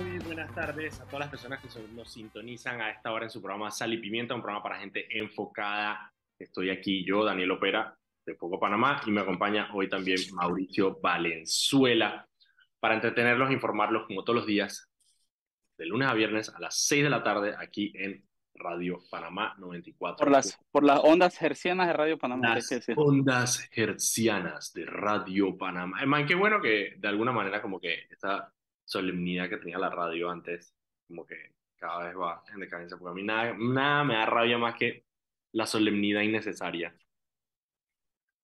Muy buenas tardes a todas las personas que nos sintonizan a esta hora en su programa Sal y Pimienta, un programa para gente enfocada. Estoy aquí yo, Daniel Opera, de Poco Panamá, y me acompaña hoy también Mauricio Valenzuela para entretenerlos e informarlos como todos los días, de lunes a viernes a las 6 de la tarde, aquí en Radio Panamá 94. Por las, por las ondas hercianas de Radio Panamá. Las ondas hercianas de Radio Panamá. Man, qué bueno que de alguna manera como que esta solemnidad que tenía la radio antes, como que cada vez va en decadencia, porque a mí nada, nada me da rabia más que la solemnidad innecesaria.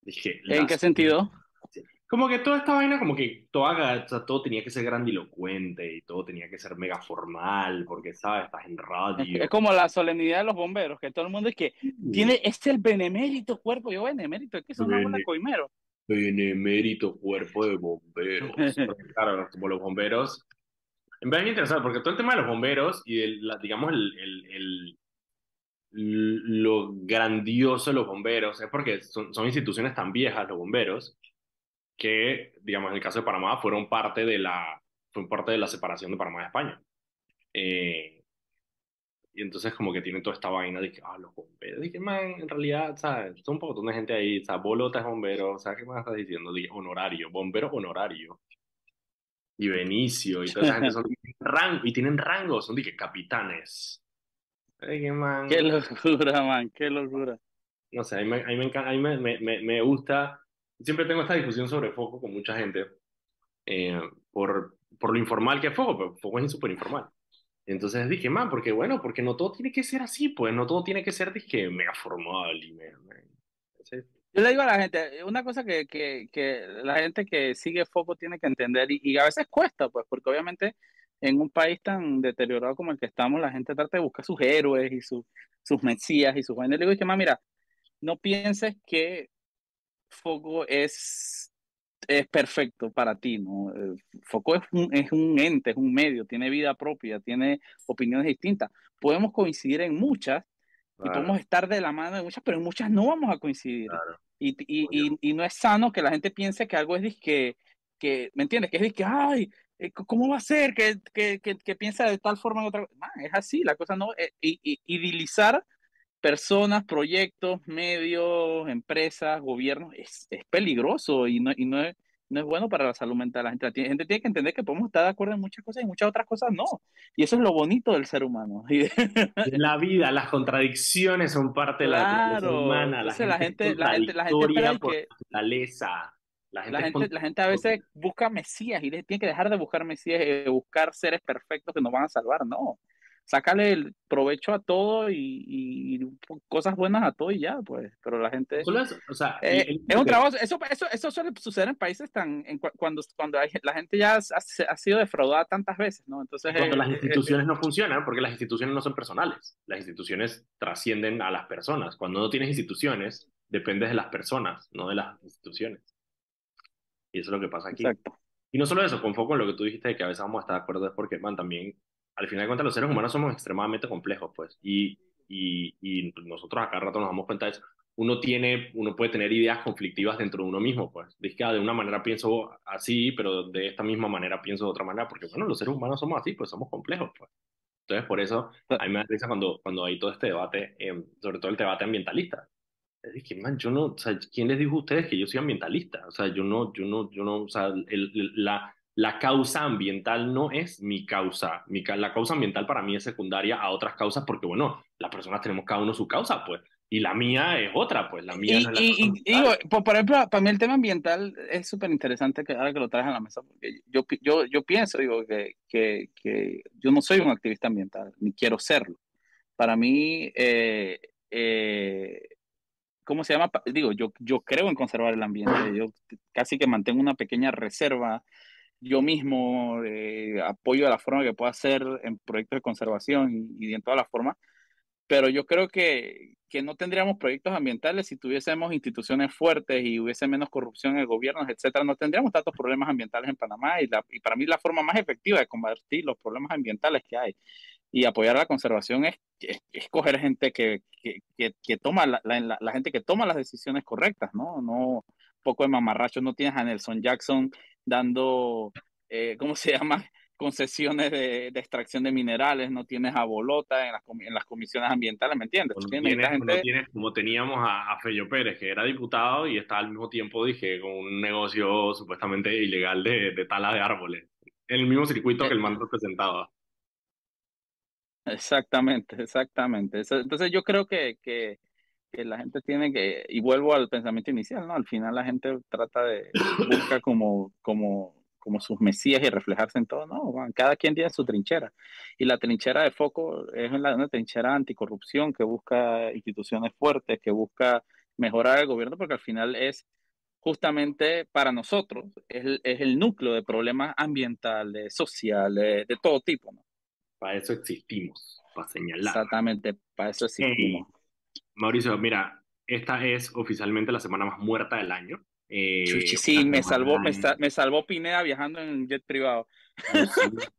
Dije, ¿En qué sentido? Como que toda esta vaina, como que toda, todo tenía que ser grandilocuente y todo tenía que ser mega formal, porque, ¿sabes? Estás en radio. Es como la solemnidad de los bomberos, que todo el mundo es que tiene, es el benemérito cuerpo, yo benemérito, es que son Bene, una coimero. Benemérito cuerpo de bomberos. claro, como los bomberos. En vez de interesante, porque todo el tema de los bomberos y, el, digamos, el, el, el, lo grandioso de los bomberos es porque son, son instituciones tan viejas, los bomberos, que, digamos, en el caso de Panamá, fueron parte de la, fue parte de la separación de Panamá de España. Eh, y entonces como que tienen toda esta vaina de que, ah, los bomberos. Dije, man, en realidad, ¿sabes? Son un poco de gente ahí, sea, Bolota es bombero, ¿sabes qué más estás diciendo? Dije, honorario, bombero honorario. Y Benicio, y toda esa gente son rango, y tienen rangos, son, dije, capitanes. Dije, man. Qué locura, man, qué locura. No sé, a mí me, a mí me, a mí me, me, me gusta siempre tengo esta discusión sobre Foco con mucha gente eh, por, por lo informal que es Foco, pero Foco es súper informal. Entonces dije, man, porque bueno, porque no todo tiene que ser así, pues no todo tiene que ser dije, mega formal y mega, Yo le digo a la gente, una cosa que, que, que la gente que sigue Foco tiene que entender y, a veces cuesta, pues, porque obviamente en un país tan deteriorado como el que estamos, la gente trata de buscar sus héroes y sus sus mesías y sus vainas. Le digo, que más, mira, no pienses que Foco es, es perfecto para ti, ¿no? Eh, Foco es un, es un ente, es un medio, tiene vida propia, tiene opiniones distintas. Podemos coincidir en muchas y podemos estar de la mano de muchas, pero en muchas no vamos a coincidir. Y, y, y, no es sano que la gente piense que algo es que, que ¿me entiendes? Que es que, ay, eh, ¿cómo va a ser? Que, que, que, piensa de tal forma en otra. es así, la cosa no. Eh, idilizar personas, proyectos, medios, empresas, gobiernos, es, es peligroso y, no, y no, es, no es bueno para la salud mental. La gente, la gente tiene que entender que podemos estar de acuerdo en muchas cosas y muchas otras cosas no. Y eso es lo bonito del ser humano. la vida, las contradicciones son parte de la vida humana. La gente, la gente, la gente, la gente que, la, la gente, la gente, a veces busca mesías y tiene que dejar de buscar mesías y buscar seres perfectos que nos van a salvar. No, sácale el provecho a todo y, cosas buenas a todo y ya, pues. Pero la gente. o sea, eh, es un trabajo. Eso, eso, eso suele suceder en países tan. En, cuando cuando la gente ya ha, sido defraudada tantas veces, ¿no? Entonces. Cuando las instituciones no funcionan, porque las instituciones no son personales. Las instituciones trascienden a las personas. Cuando no tienes instituciones, dependes de las personas, no de las instituciones. Y eso es lo que pasa aquí. Exacto. Y no solo eso, con foco en lo que tú dijiste de que a veces vamos a estar de acuerdo, es porque, man, también al final de cuentas los seres humanos somos extremadamente complejos, pues, y, y, y nosotros acá rato nos damos cuenta de eso. Uno tiene, uno puede tener ideas conflictivas dentro de uno mismo, pues. Dice que ah, de una manera pienso así, pero de esta misma manera pienso de otra manera, porque bueno, los seres humanos somos así, pues somos complejos, pues. Entonces, por eso, a mí me da risa cuando, cuando hay todo este debate, eh, sobre todo el debate ambientalista. Es que, man, yo no, o sea, ¿quién les dijo a ustedes que yo soy ambientalista? O sea, yo no, yo no, yo no, o sea, el, la, la causa ambiental no es mi causa. Mi, la causa ambiental para mí es secundaria a otras causas porque, bueno, las personas tenemos cada uno su causa, pues. Y la mía es otra, pues la mía y, no es la y, digo, por, ejemplo, para mí el tema ambiental es súper interesante que ahora que lo traes a la mesa, porque yo, yo, yo pienso, digo, que, que, que, yo no soy un activista ambiental, ni quiero serlo. Para mí, eh, eh, ¿cómo se llama? Digo, yo, yo creo en conservar el ambiente, yo casi que mantengo una pequeña reserva yo mismo eh, apoyo a la forma que pueda hacer en proyectos de conservación y, y en todas las formas, pero yo creo que, que, no tendríamos proyectos ambientales si tuviésemos instituciones fuertes y hubiese menos corrupción en el gobierno, etcétera, no tendríamos tantos problemas ambientales en Panamá y, la, y para mí la forma más efectiva de combatir los problemas ambientales que hay y apoyar la conservación es, escoger gente que, que, que, toma la, la, la, gente que toma las decisiones correctas, ¿no? No poco de mamarracho, no tienes a Nelson Jackson dando, eh, ¿cómo se llama? concesiones de, extracción de minerales, no tienes a Bolota en las, en las comisiones ambientales, ¿me entiendes? No tienes, gente... tienes, como teníamos a, a Fello Pérez, que era diputado y está al mismo tiempo, dije, con un negocio supuestamente ilegal de, de tala de árboles, en el mismo circuito que el man representaba. Exactamente, exactamente. Entonces yo creo que, que, que, la gente tiene que, y vuelvo al pensamiento inicial, ¿no? Al final la gente trata de, busca como, como como sus mesías y reflejarse en todo. No, cada quien tiene su trinchera. Y la trinchera de foco es una trinchera anticorrupción que busca instituciones fuertes, que busca mejorar el gobierno, porque al final es justamente para nosotros, es el, núcleo de problemas ambientales, sociales, de todo tipo. ¿no? Para eso existimos, para señalar. Exactamente, para eso existimos. Mauricio, mira, esta es oficialmente la semana más muerta del año. Eh, sí, me salvó, me, me, salvó Pineda viajando en jet privado.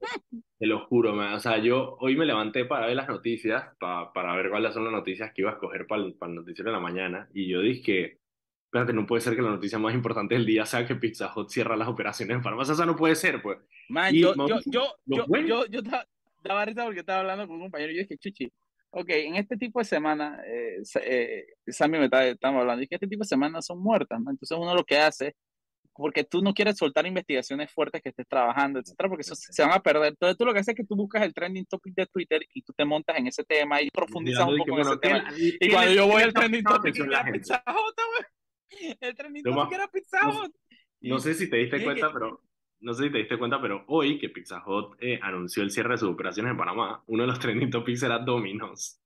te lo juro, o sea, yo hoy me levanté para ver las noticias, para, para ver cuáles son las noticias que iba a escoger para el, el noticiero de la mañana, y yo dije, espérate, no puede ser que la noticia más importante del día sea que Pizza Hut cierra las operaciones en farmacia, o sea, no puede ser, pues. Man, yo, yo, yo, yo, yo, yo, estaba risa porque estaba hablando con un compañero y yo dije, chuchi, ok, en este tipo de semana, eh, eh, Sammy me está, estamos hablando, y que este tipo de semanas son muertas, ¿no? Entonces uno lo que hace, porque tú no quieres soltar investigaciones fuertes que estés trabajando, etcétera, porque eso se van a perder. Entonces tú lo que haces es que tú buscas el trending topic de Twitter y tú te montas en ese tema y profundizas un poco en ese tema. Y, cuando yo voy al trending topic, era Pizza el trending topic era Pizza No sé si te diste cuenta, pero no sé si te diste cuenta, pero hoy que Pizza Hut eh, anunció el cierre de sus operaciones en Panamá, uno de los trending topics era Domino's.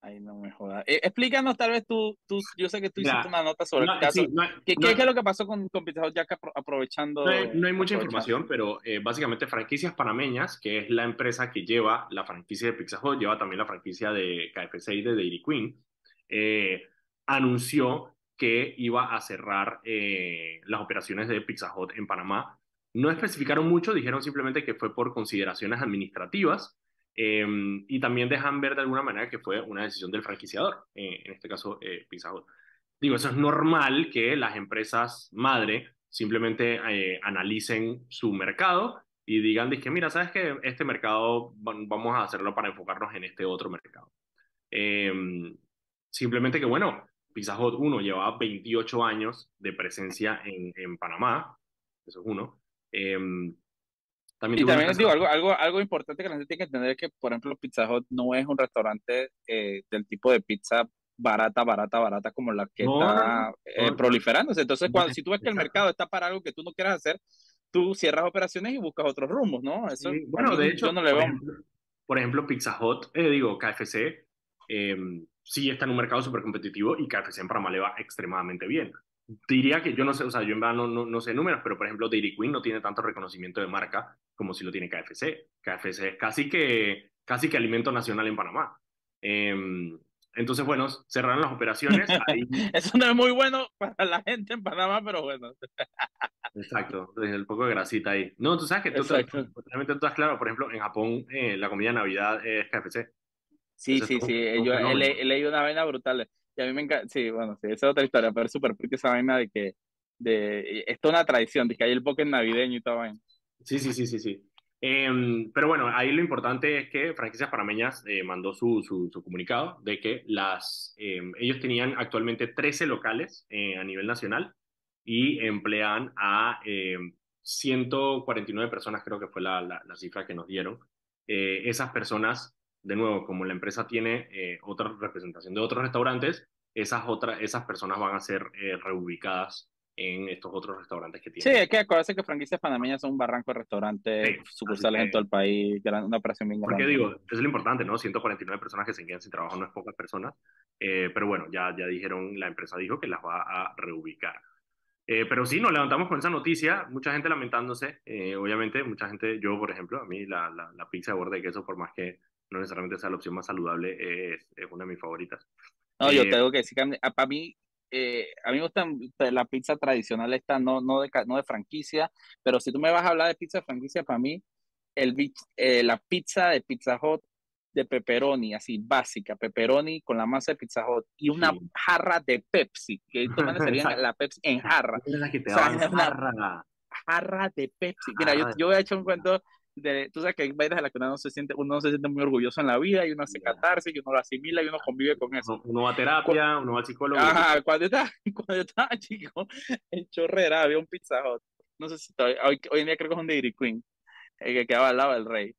Ay, no me jodas. Eh, explícanos tal vez tú, tú, yo sé que tú hiciste una nota sobre el caso. ¿Qué, ¿Qué, es lo que pasó con, con Pizza Hut ya que aprovechando? No hay, mucha información, pero eh, básicamente Franquicias Panameñas, que es la empresa que lleva la franquicia de Pizza Hut, lleva también la franquicia de KFC y de Dairy Queen, anunció que iba a cerrar eh, las operaciones de Pizza Hut en Panamá. No especificaron mucho, dijeron simplemente que fue por consideraciones administrativas em, y también dejan ver de alguna manera que fue una decisión del franquiciador, eh, en este caso eh, Pizza Hut. Digo, eso es normal que las empresas madre simplemente analicen su mercado y digan, que mira, sabes que este mercado vamos a hacerlo para enfocarnos en este otro mercado. Em, simplemente que, bueno, Pizza Hut, uno, llevaba 28 años de presencia en, en Panamá, eso es uno. Em, también y también digo, algo, algo, algo importante que la gente tiene que entender es que, por ejemplo, Pizza Hut no es un restaurante eh, del tipo de pizza barata, barata, barata como la que está eh, proliferándose. Entonces, cuando, si tú ves que el mercado está para algo que tú no quieras hacer, tú cierras operaciones y buscas otros rumos, ¿no? Eso, bueno, de hecho, no le por, ejemplo, por ejemplo, Pizza Hut, eh, digo, KFC, eh, sí está en un mercado súper competitivo y KFC en Panamá le va extremadamente bien. Diría que yo no sé, o sea, yo en verdad no, no, sé números, pero por ejemplo Dairy Queen no tiene tanto reconocimiento de marca como si lo tiene KFC. KFC es casi que, casi que alimento nacional en Panamá. Em, entonces, bueno, cerraron las operaciones. Eso no es muy bueno para la gente en Panamá, pero bueno. Exacto, el poco de grasita ahí. No, tú sabes que tú, realmente tú estás claro, por ejemplo, en Japón eh, la comida de Navidad es KFC. Sí, sí, sí. Yo he, leído una vaina brutal. Y a mí me encanta. Sí, bueno, sí, esa es otra historia, pero es súper porque esa vaina de que. De, esto es una tradición, de que hay el poker navideño y todo vaina. Sí, sí, sí, sí, sí. Em, pero bueno, ahí lo importante es que Franquicias Parameñas eh, mandó su, su, comunicado de que las, em, ellos tenían actualmente 13 locales eh, a nivel nacional y emplean a 149 em, personas, creo que fue la, la, la cifra que nos dieron. Eh, esas personas de nuevo, como la empresa tiene eh, otra representación de otros restaurantes, esas, otras, esas personas van a ser eh, reubicadas en estos otros restaurantes que tienen. Sí, es que acuérdense que franquicias panameñas son un barranco de restaurantes, sucursales en todo el país, una operación bien grande. Porque digo, es lo importante, ¿no? 149 personas que se quedan sin trabajo no es pocas personas, eh, pero bueno, ya, ya dijeron, la empresa dijo que las va a reubicar. pero sí, nos levantamos con esa noticia, mucha gente lamentándose, obviamente, mucha gente, yo por ejemplo, a mí la, la, la pizza de borde de queso, por más que no necesariamente sea la opción más saludable, es, es una de mis favoritas. No, yo eh, tengo que decir que para mí, eh, a mí me gusta la pizza tradicional esta, no, no, de, no de franquicia, pero si tú me vas a hablar de pizza de franquicia, para mí, el, eh, la pizza de Pizza Hut de pepperoni, así básica, pepperoni con la masa de Pizza Hut y una jarra de Pepsi, que esto sería la Pepsi en jarra. Es que te o sea, jarra. jarra de Pepsi. Mira, yo, yo voy a echar un cuento de, tú sabes que hay vainas de las que uno no se siente, uno no se siente muy orgulloso en la vida y uno hace catarse y uno lo asimila y uno convive con eso. Uno va a terapia, uno va al psicólogo. Ajá, cuando yo estaba, cuando yo estaba chico, en Chorrera había un Pizza Hut. No sé si todavía, hoy, hoy en día creo que es un Dairy Queen, el que quedaba al lado del rey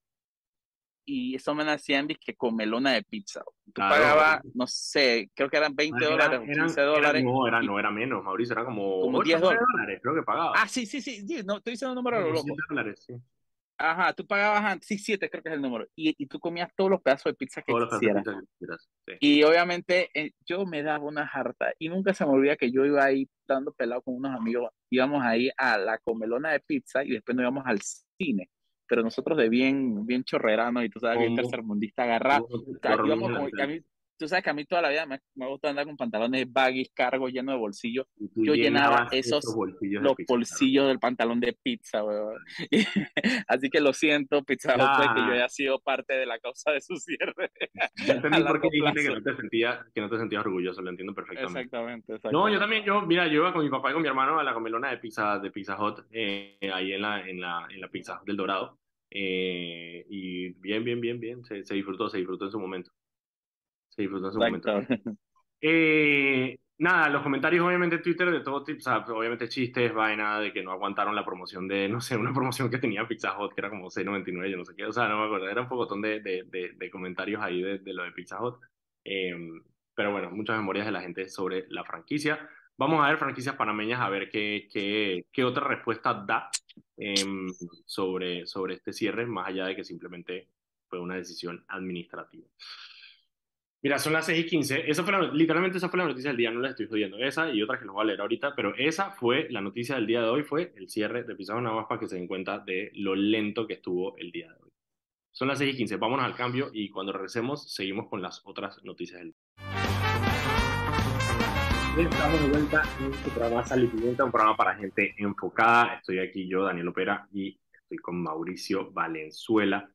y eso me nacían que con melona de pizza. Tú pagabas, no sé, creo que eran 20 dólares o 15 dólares. no, era, no era menos, Mauricio, era como, como 10 dólares. creo que pagaba. Ah, sí, sí, sí, no, estoy diciendo un número loco. dólares, sí. Ajá, tú pagabas antes, sí, 7 creo que es el número, y, y tú comías todos los pedazos de pizza que quisieras. Y obviamente eh, yo me daba una jarta, y nunca se me olvida que yo iba ahí dando pelado con unos amigos, íbamos ahí a la comelona de pizza y después nos íbamos al cine pero nosotros de bien, bien chorrerano y tú sabes que el tercermundista agarra, a mí, tú sabes que a mí toda la vida me, me gusta andar con pantalones baggy, cargos llenos de bolsillos. Yo llenaba esos, bolsillos los bolsillos del pantalón de pizza, weón. así que lo siento, Pizza Hut, que yo haya sido parte de la causa de su cierre. Ya entendí por qué dijiste que no, te sentía, que no te sentías orgulloso, lo entiendo perfectamente. Exactamente, exactamente, No, yo también, yo, mira, yo iba con mi papá y con mi hermano a la comelona de pizza, de Pizza Hut, eh, ahí en la, en, la, en la Pizza del Dorado. Eh, y bien, bien, bien, bien, se, se disfrutó, se disfrutó en su momento. Se disfrutó en su momento. Eh, nada, los comentarios obviamente Twitter de todo tipo, o sea, obviamente chistes, vaina de que no aguantaron la promoción de, no sé, una promoción que tenía Pizza Hut, que era como 6.99, yo no sé qué, o sea, no me acuerdo, era un poco de, de, de, de comentarios ahí de, de, lo de Pizza Hut. Em, pero bueno, muchas memorias de la gente sobre la franquicia. Vamos a ver franquicias panameñas a ver qué, qué, qué otra respuesta da em, sobre, sobre este cierre, más allá de que simplemente fue una decisión administrativa. Mira, son las 6 y 15. Esa fue literalmente esa fue la noticia del día, no la estoy jodiendo. Esa y otras que los voy a leer ahorita, pero esa fue la noticia del día de hoy, fue el cierre de Pizarro nada más para que se den cuenta de lo lento que estuvo el día de hoy. Son las 6 y 15, vámonos al cambio y cuando regresemos seguimos con las otras noticias del día. Estamos de vuelta en este programa Sal un programa para gente enfocada. Estoy aquí yo, Daniel Opera, y estoy con Mauricio Valenzuela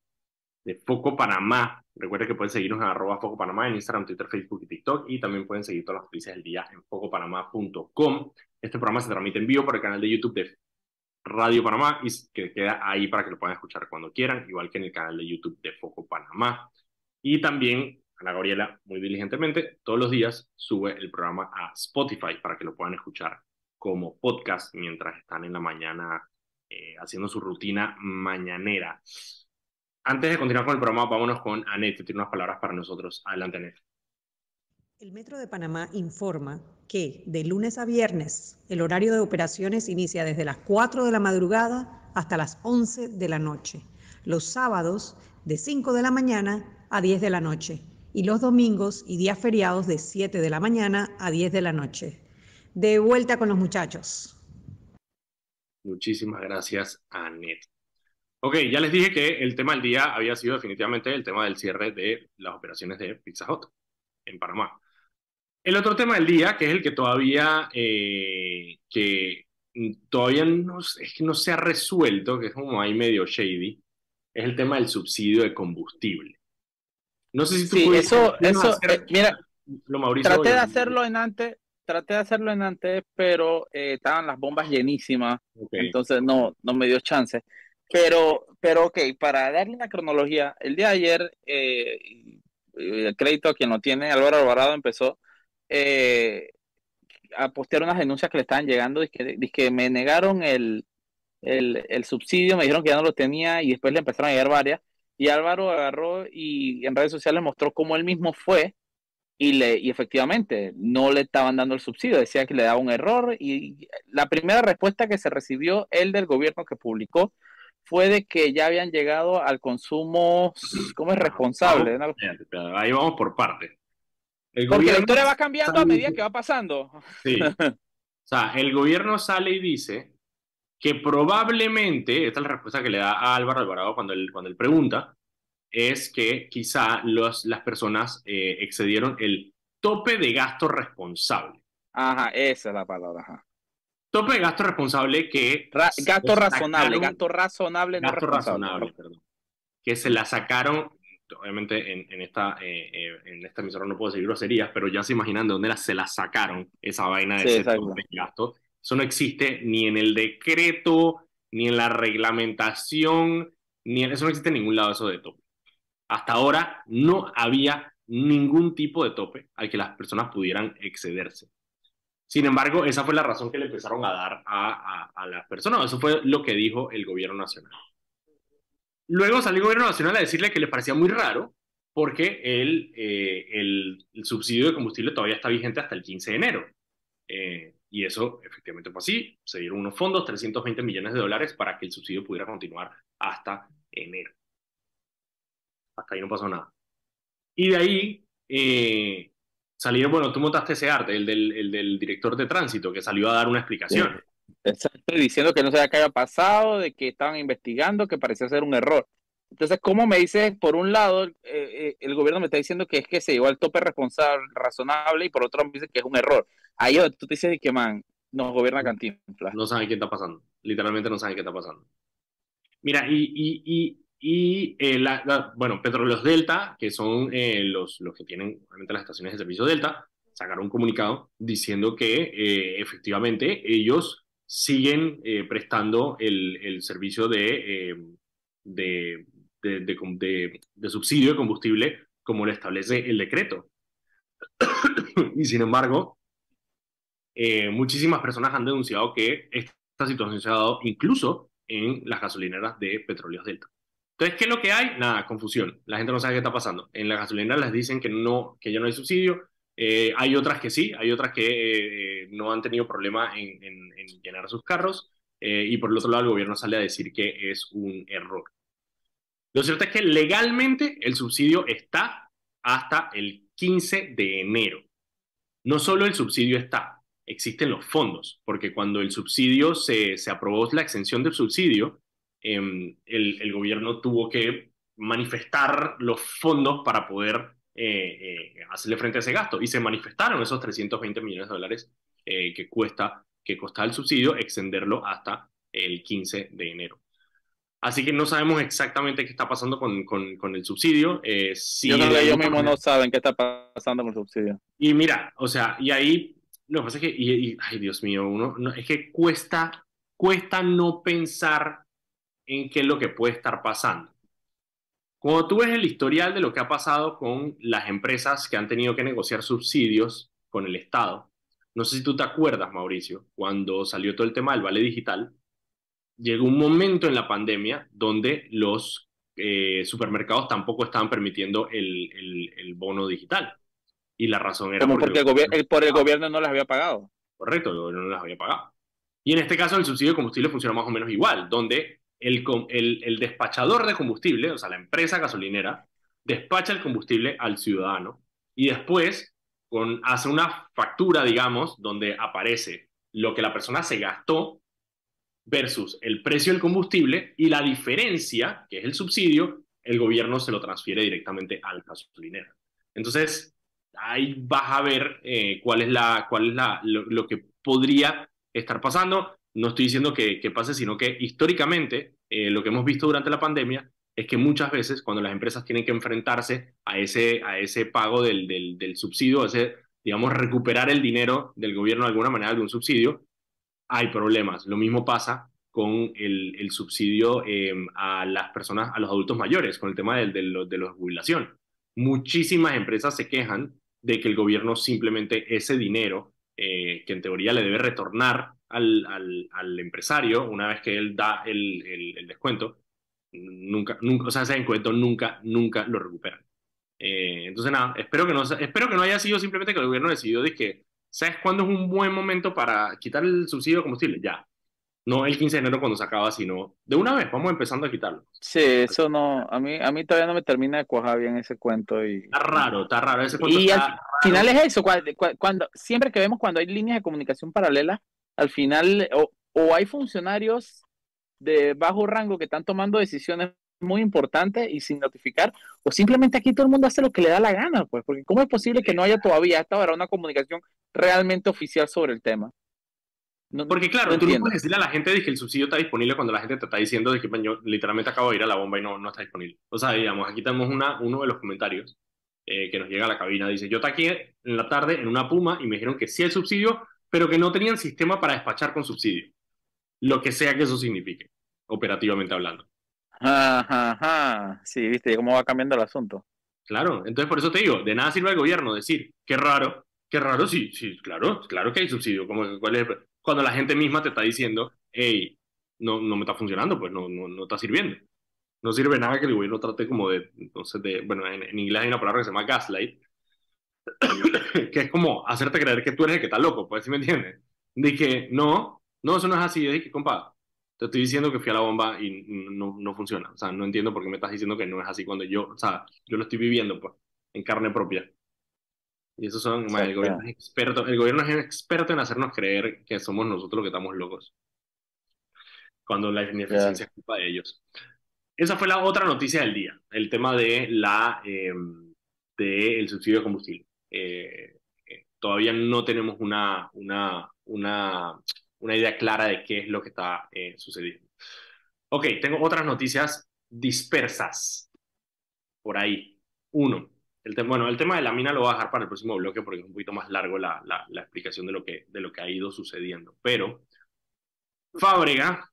de Foco Panamá. Recuerden que pueden seguirnos en arroba Foco Panamá en Instagram, Twitter, Facebook y TikTok. Y también pueden seguir todas las noticias del día en focopanamá.com. Este programa se transmite en vivo por el canal de YouTube de Radio Panamá y que queda ahí para que lo puedan escuchar cuando quieran, igual que en el canal de YouTube de Foco Panamá. Y también Ana Gabriela, muy diligentemente, todos los días sube el programa a Spotify para que lo puedan escuchar como podcast mientras están en la mañana eh, haciendo su rutina mañanera. Antes de continuar con el programa, vámonos con Anet, que tiene unas palabras para nosotros. Adelante, Anet. El Metro de Panamá informa que de lunes a viernes el horario de operaciones inicia desde las 4 de la madrugada hasta las 11 de la noche. Los sábados de 5 de la mañana a 10 de la noche y los domingos y días feriados de 7 de la mañana a 10 de la noche. De vuelta con los muchachos. Muchísimas gracias, Anet. Ok, ya les dije que el tema del día había sido definitivamente el tema del cierre de las operaciones de Pizza Hut en Panamá. El otro tema del día, que es el que todavía, eh, que todavía no, es que no se ha resuelto, que es como ahí medio shady, es el tema del subsidio de combustible. No sé si tú sí, eso, eso, eh, mira, lo Mauricio, traté de hacerlo en antes, traté de hacerlo en antes, pero eh, estaban las bombas llenísimas, entonces no, no me dio chance. Pero, pero ok, para darle una cronología, el día de ayer, eh, el crédito a quien lo tiene, Álvaro Alvarado empezó eh, a postear unas denuncias que le estaban llegando, y que, que me negaron el, el, el, subsidio, me dijeron que ya no lo tenía y después le empezaron a llegar varias. Y Álvaro agarró y en redes sociales mostró cómo él mismo fue y, le, y efectivamente no le estaban dando el subsidio, decía que le daba un error y la primera respuesta que se recibió él del gobierno que publicó fue de que ya habían llegado al consumo, ¿cómo es responsable? Ahí vamos por parte. Porque la historia va cambiando a medida que va pasando. Sí. O sea, el gobierno sale y dice que probablemente, esta es la respuesta que le da a Álvaro Alvarado cuando él, cuando él pregunta, es que quizá los, las personas eh, excedieron el tope de gasto responsable. Ajá, esa es la palabra. Ajá. Tope de gasto responsable que... gasto razonable, gasto razonable, gasto razonable, perdón. Que se la sacaron, obviamente en, en esta, eh, eh, en esta emisora no puedo decir groserías, pero ya se imaginan de dónde se la sacaron esa vaina de ese tope de gasto. Eso no existe ni en el decreto, ni en la reglamentación, ni en eso no existe en ningún lado eso de tope. Hasta ahora no había ningún tipo de tope al que las personas pudieran excederse. Sin embargo, esa fue la razón que le empezaron a dar a, a, las personas. Eso fue lo que dijo el gobierno nacional. Luego salió el gobierno nacional a decirle que le parecía muy raro porque el, eh, el, subsidio de combustible todavía está vigente hasta el 15 de enero. Eh, y eso efectivamente fue así. Se dieron unos fondos, 320 millones de dólares, para que el subsidio pudiera continuar hasta enero. Hasta ahí no pasó nada. Y de ahí eh, salieron, bueno, tú montaste ese arte, el del, el del director de tránsito, que salió a dar una explicación. Exacto, diciendo que no sabía qué había pasado, de que estaban investigando, que parecía ser un error. Entonces, ¿cómo me dices, por un lado, eh, eh, el gobierno me está diciendo que es que se llegó al tope responsable, razonable, y por otro me dice que es un error? Ahí tú te dices que, man, nos gobierna Cantinflas. No saben qué está pasando. Literalmente no saben qué está pasando. Mira, y, y, y, y eh, la, bueno, Petróleos Delta, que son los, los que tienen obviamente las estaciones de servicio Delta, sacaron un comunicado diciendo que efectivamente ellos siguen prestando el, el, servicio de, de, de, de, subsidio de combustible como lo establece el decreto. y sin embargo, eh, muchísimas personas han denunciado que esta situación se ha dado incluso en las gasolineras de Petróleos Delta. Entonces, ¿qué es lo que hay? Nada, confusión. La gente no sabe qué está pasando. En las gasolineras les dicen que, no, que ya no hay subsidio. Eh, hay otras que sí, hay otras que eh, no han tenido problema en, en, en llenar sus carros. y por el otro lado, el gobierno sale a decir que es un error. Lo cierto es que legalmente el subsidio está hasta el 15 de enero. No solo el subsidio está, existen los fondos, porque cuando el subsidio se, se aprobó la exención del subsidio, em, el, el, gobierno tuvo que manifestar los fondos para poder eh, eh, hacerle frente a ese gasto y se manifestaron esos 320 millones de dólares eh, que cuesta que costa el subsidio extenderlo hasta el 15 de enero. Así que no sabemos exactamente qué está pasando con, con, el subsidio. Eh, Yo no, ellos mismos no saben qué está pasando con el subsidio. Y mira, o sea, y ahí, lo que pasa es que, y, ay Dios mío, uno, no, es que cuesta, cuesta no pensar en qué es lo que puede estar pasando. Cuando tú ves el historial de lo que ha pasado con las empresas que han tenido que negociar subsidios con el Estado, no sé si tú te acuerdas, Mauricio, cuando salió todo el tema del vale digital, llegó un momento en la pandemia donde los eh, supermercados tampoco estaban permitiendo el, el, bono digital. Y la razón era... Como porque, el, por el gobierno no las había pagado. Correcto, el gobierno no las había pagado. Y en este caso el subsidio de combustible funciona más o menos igual, donde el, el, despachador de combustible, o sea, la empresa gasolinera, despacha el combustible al ciudadano y después con, hace una factura, digamos, donde aparece lo que la persona se gastó versus el precio del combustible y la diferencia, que es el subsidio, el gobierno se lo transfiere directamente al gasolinero. Entonces, ahí vas a ver eh, cuál es, la, cuál es la, lo, que podría estar pasando. No estoy diciendo que, que pase, sino que históricamente eh, lo que hemos visto durante la pandemia es que muchas veces cuando las empresas tienen que enfrentarse a ese, a ese pago del, del, subsidio, a ese, digamos, recuperar el dinero del gobierno de alguna manera un subsidio, hay problemas. Lo mismo pasa con el, subsidio em, a las personas, a los adultos mayores, con el tema de la jubilación. Muchísimas empresas se quejan de que el gobierno simplemente ese dinero, eh, que en teoría le debe retornar al, al, al, empresario una vez que él da el, el, descuento, nunca, nunca, o sea, ese descuento nunca, nunca lo recuperan. Eh, entonces, nada, espero que, no, espero que no haya sido simplemente que el gobierno decidió de que ¿Sabes cuándo es un buen momento para quitar el subsidio de combustible? Ya. No el 15 de enero cuando se acaba, sino de una vez, vamos empezando a quitarlo. Sí, eso no, a mí, a mí todavía no me termina de cuajar bien ese cuento. Y... Está raro, está raro ese cuento. Y al final es eso, cuando, siempre que vemos cuando hay líneas de comunicación paralelas, al final o, o hay funcionarios de bajo rango que están tomando decisiones muy importante y sin notificar, o simplemente aquí todo el mundo hace lo que le da la gana, pues, porque ¿cómo es posible que no haya todavía hasta ahora una comunicación realmente oficial sobre el tema? porque claro, tú no puedes decirle a la gente de que el subsidio está disponible cuando la gente te está diciendo de que yo literalmente acabo de ir a la bomba y no, no está disponible. O sea, digamos, aquí tenemos una, uno de los comentarios eh, que nos llega a la cabina, dice, yo aquí en la tarde en una Puma y me dijeron que sí hay subsidio, pero que no tenían sistema para despachar con subsidio, lo que sea que eso signifique. operativamente hablando. Ajá, ajá. Sí, viste cómo va cambiando el asunto. Claro, entonces por eso te digo, de nada sirve al gobierno decir, qué raro, qué raro, sí, sí, claro, claro que hay subsidio. Como, ¿cuál es Cuando la gente misma te está diciendo, hey, no, no me está funcionando, pues no, no, no está sirviendo. No sirve nada que el gobierno trate como de, entonces, de, bueno, en, en inglés hay una palabra que se llama gaslight, que es como hacerte creer que tú eres el que está loco, pues, ¿sí me entiendes? De que no, no, eso no es así, de que, compa, te estoy diciendo que fui a la bomba y no, no funciona. O sea, no entiendo por qué me estás diciendo que no es así cuando yo, o sea, yo lo estoy viviendo, pues, en carne propia. Y eso son, el gobierno es experto, el gobierno es experto en hacernos creer que somos nosotros los que estamos locos. Cuando la ineficiencia es culpa de ellos. Esa fue la otra noticia del día, el tema de la eh, de el subsidio de combustible. Eh, eh, todavía no tenemos una, una, una, una, idea clara de qué es lo que está eh, sucediendo. Ok, tengo otras noticias dispersas por ahí. Uno, el bueno, el tema de la mina lo voy a dejar para el próximo bloque porque es un poquito más largo la, la, la explicación de lo, que, de lo que ha ido sucediendo. Pero Fábrega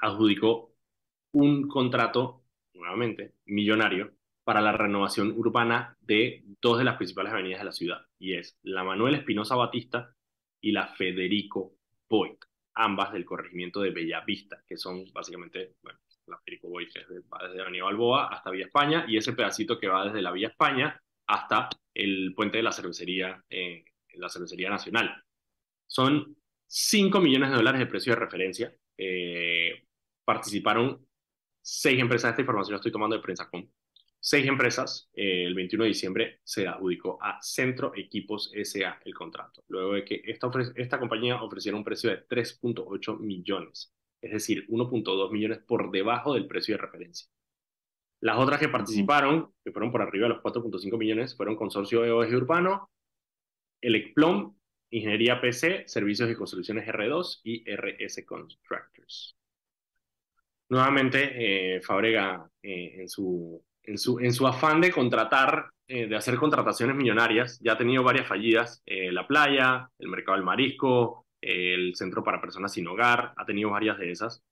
adjudicó un contrato, nuevamente, millonario, para la renovación urbana de dos de las principales avenidas de la ciudad, y es la Manuel Espinosa Batista y la Federico Boyd, ambas del corregimiento de Bellavista, que son básicamente, bueno, la Federico Boyd que va desde Avenida Balboa hasta Vía España, y ese pedacito que va desde la Vía España hasta el puente de la cervecería, eh, la cervecería nacional. Son 5 millones de dólares de precio de referencia. Eh, participaron seis empresas, esta información la estoy tomando de Prensa.com, seis empresas, eh, el 21 de diciembre se adjudicó a Centro Equipos SA el contrato, luego de que esta, esta compañía ofreciera un precio de 3.8 millones, es decir, 1.2 millones por debajo del precio de referencia. Las otras que participaron, que fueron por arriba de los 4.5 millones, fueron Consorcio EOG Urbano, Elecplom, Ingeniería PC, Servicios y Construcciones R2 y RS Constructors. Nuevamente, eh, Fabrega eh, en su en su, afán de contratar, eh, de hacer contrataciones millonarias, ya ha tenido varias fallidas, eh, la playa, el mercado del marisco, el centro para personas sin hogar, ha tenido varias de esas.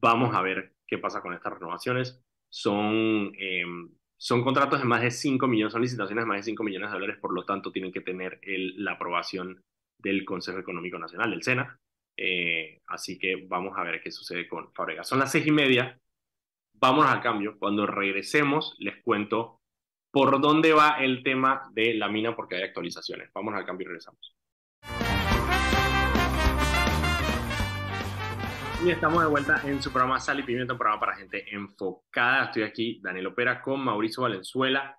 Vamos a ver qué pasa con estas renovaciones. Son, em, son contratos de más de 5 millones, son licitaciones de más de 5 millones de dólares, por lo tanto tienen que tener el, la aprobación del Consejo Económico Nacional, del SENA. Eh, así que vamos a ver qué sucede con Fábrega. Son las seis y media. Vámonos al cambio. Cuando regresemos, les cuento por dónde va el tema de la mina porque hay actualizaciones. Vamos al cambio y regresamos. Y estamos de vuelta en su programa Sal y Pimienta, un programa para gente enfocada. Estoy aquí, Daniel Opera, con Mauricio Valenzuela.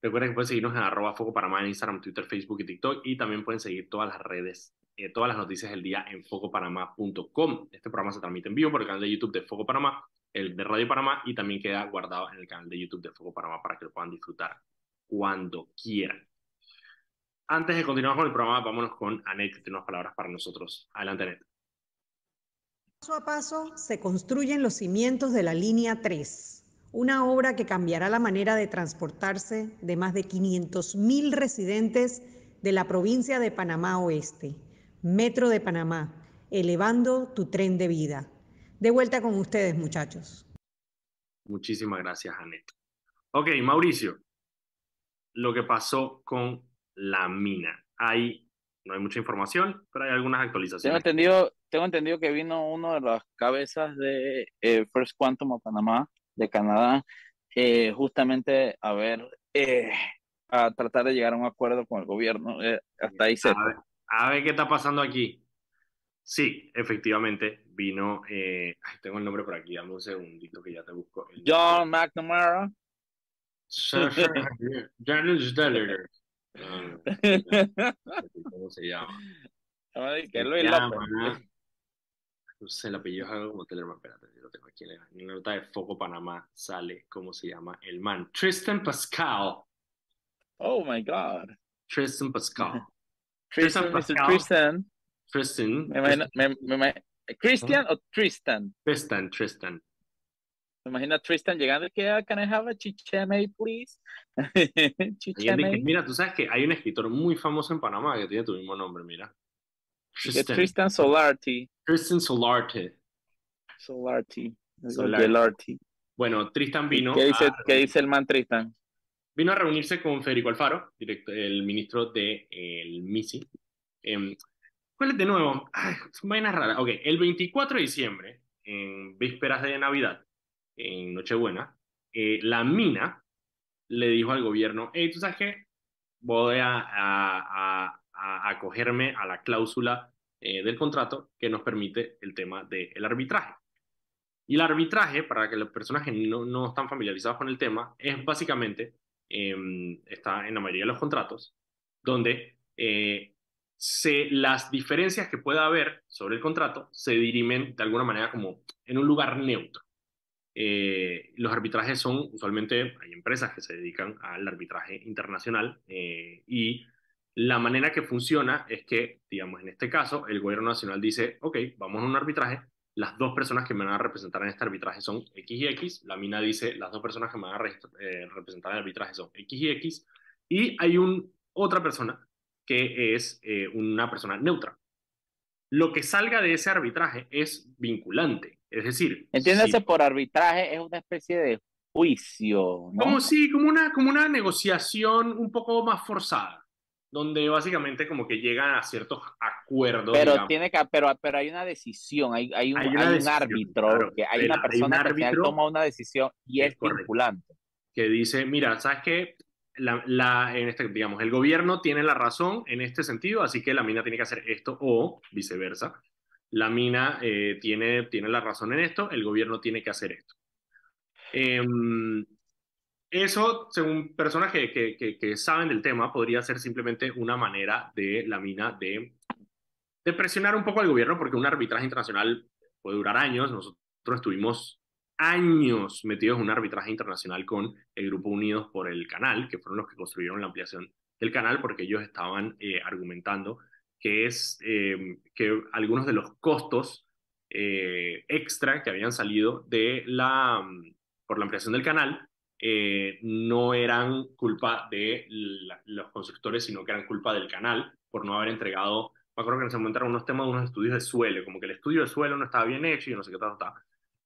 Recuerden que pueden seguirnos en arroba Foco en Instagram, Twitter, Facebook y TikTok. Y también pueden seguir todas las redes, eh, todas las noticias del día en focopanamá.com. Este programa se transmite en vivo por el canal de YouTube de Foco Panamá el de Radio Panamá y también queda guardado en el canal de YouTube de Foco Panamá para que lo puedan disfrutar cuando quieran. Antes de continuar con el programa, vámonos con Anet, que tiene unas palabras para nosotros. Adelante, Anet. Paso a paso se construyen los cimientos de la línea 3, una obra que cambiará la manera de transportarse de más de 500.000 residentes de la provincia de Panamá Oeste. Metro de Panamá, elevando tu tren de vida. De vuelta con ustedes, muchachos. Muchísimas gracias, Anet. Ok, Mauricio, lo que pasó con la mina. Hay, no hay mucha información, pero hay algunas actualizaciones. Tengo entendido, tengo entendido que vino uno de las cabezas de eh, First Quantum of Panamá, de Canadá, eh, justamente a ver, eh, a tratar de llegar a un acuerdo con el gobierno. hasta ahí se. a ver qué está pasando aquí. Sí, efectivamente, vino, eh, tengo el nombre por aquí, dame un segundito que ya te busco. John McNamara. Janus Deller. ¿Cómo se llama? ¿Qué lo llama? No sé, el apellido es algo como Tellerman, espérate, lo tengo aquí en la nota de Foco Panamá, sale, ¿cómo se llama? El man, Tristan Pascal. Oh my God. Tristan Pascal. Tristan, Tristan Pascal. Tristan Tristan. Me imagino, me, me, ¿Christian o Tristan? Tristan, Tristan. Me imagino Tristan llegando que ah, can I have a chicheme, please? chicheme. Mira, tú sabes que hay un escritor muy famoso en Panamá que tiene tu mismo nombre, mira. Tristan, Tristan Solarte. Tristan Solarte. Solarty. Solarty. Bueno, Tristan vino. ¿Qué dice, ¿qué dice el man Tristan? Vino a reunirse con Federico Alfaro, el ministro del de, MISI. Eh, ¿Cuál es de nuevo? Son vainas raras. Ok, el 24 de diciembre, en vísperas de Navidad, en Nochebuena, eh, la mina le dijo al gobierno, hey, ¿tú sabes qué? Voy a, a, a, acogerme a la cláusula eh, del contrato que nos permite el tema del arbitraje. Y el arbitraje, para que las personas que no, no están familiarizados con el tema, es básicamente, eh, está en la mayoría de los contratos, donde eh, se, las diferencias que pueda haber sobre el contrato se dirimen de alguna manera como en un lugar neutro. Eh, los arbitrajes son, usualmente hay empresas que se dedican al arbitraje internacional eh, y la manera que funciona es que, digamos, en este caso, el gobierno nacional dice, ok, vamos a un arbitraje, las dos personas que me van a representar en este arbitraje son X y X, la mina dice, las dos personas que me van a eh, representar en el arbitraje son X y X, y hay un, otra persona que es una persona neutra. Lo que salga de ese arbitraje es vinculante. Es decir, entiéndase por arbitraje es una especie de juicio, ¿no? Como sí, como una, como una negociación un poco más forzada, donde básicamente como que llegan a ciertos acuerdos. Pero tiene que, pero, pero hay una decisión, hay, hay un, hay un árbitro, que hay una persona que toma una decisión y es, vinculante. Que dice, mira, ¿sabes qué? La, la, en este, digamos, el gobierno tiene la razón en este sentido, así que la mina tiene que hacer esto o viceversa la mina eh, tiene, tiene la razón en esto, el gobierno tiene que hacer esto. Em, eso, según personas que, que, que, saben del tema, podría ser simplemente una manera de la mina de, de presionar un poco al gobierno, porque un arbitraje internacional puede durar años. Nosotros estuvimos años metidos en un arbitraje internacional con el Grupo Unidos por el Canal, que fueron los que construyeron la ampliación del canal, porque ellos estaban eh, argumentando que es eh, que algunos de los costos eh, extra que habían salido de la, mm, por la ampliación del canal eh, no eran culpa de los constructores, sino que eran culpa del canal por no haber entregado, me acuerdo que momento eran unos temas de unos estudios de suelo, como que el estudio de suelo no estaba bien hecho y no sé qué tal, tal.